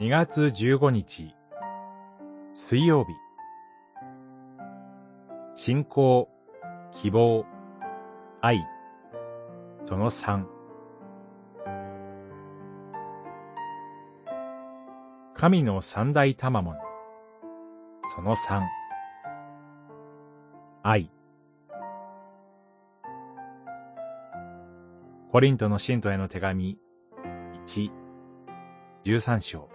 2月15日。水曜日。信仰、希望、愛。その3神の三大賜物。その3愛。コリントの信徒への手紙1、13章。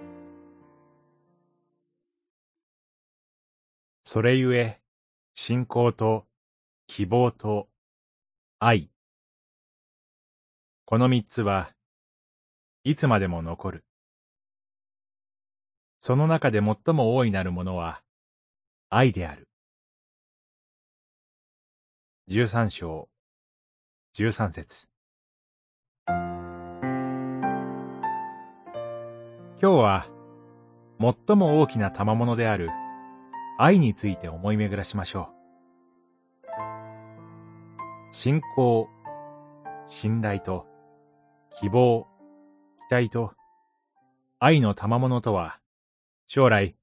それゆえ、信仰と希望と愛。この三つはいつまでも残る。その中で最も大いなるものは愛である。十三章、十三節。今日は、最も大きな賜物である愛について思い巡らしましょう。信仰、信頼と、希望、期待と、愛の賜物とは、将来、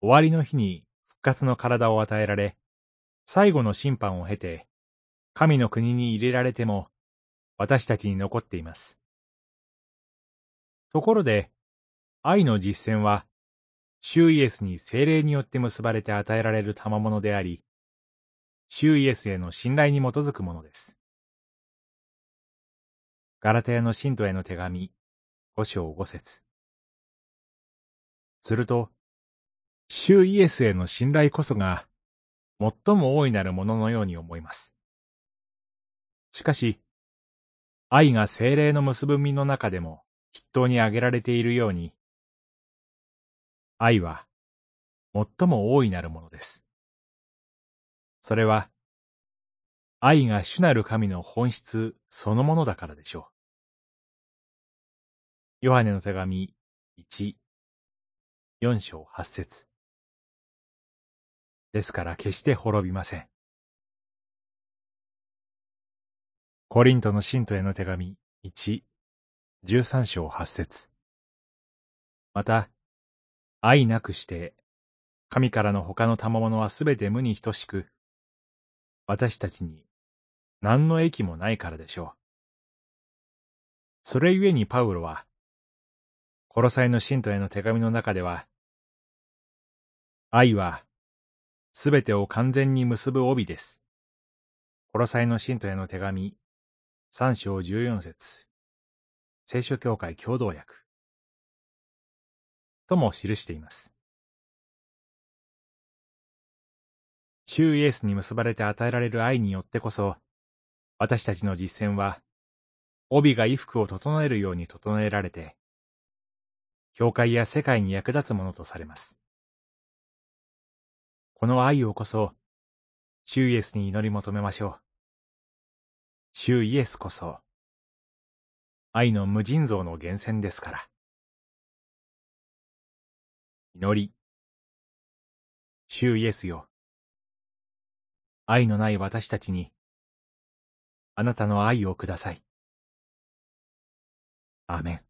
終わりの日に復活の体を与えられ、最後の審判を経て、神の国に入れられても、私たちに残っています。ところで、愛の実践は、主イエスに精霊によって結ばれて与えられる賜物であり、主イエスへの信頼に基づくものです。ガラテヤの信徒への手紙、五章五節。すると、主イエスへの信頼こそが、最も大いなるもののように思います。しかし、愛が精霊の結ぶ身の中でも筆頭に挙げられているように、愛は、最も大いなるものです。それは、愛が主なる神の本質そのものだからでしょう。ヨハネの手紙1、4章8節ですから決して滅びません。コリントの信徒への手紙1、13章8節また、愛なくして、神からの他の賜物はすべて無に等しく、私たちに何の益もないからでしょう。それゆえにパウロは、コロサイの信徒への手紙の中では、愛は、すべてを完全に結ぶ帯です。コロサイの信徒への手紙、三章十四節聖書協会共同訳。とも記しています。主イエスに結ばれて与えられる愛によってこそ、私たちの実践は、帯が衣服を整えるように整えられて、教会や世界に役立つものとされます。この愛をこそ、主イエスに祈り求めましょう。主イエスこそ、愛の無尽蔵の源泉ですから。祈り。主イエスよ。愛のない私たちに、あなたの愛をください。アメン。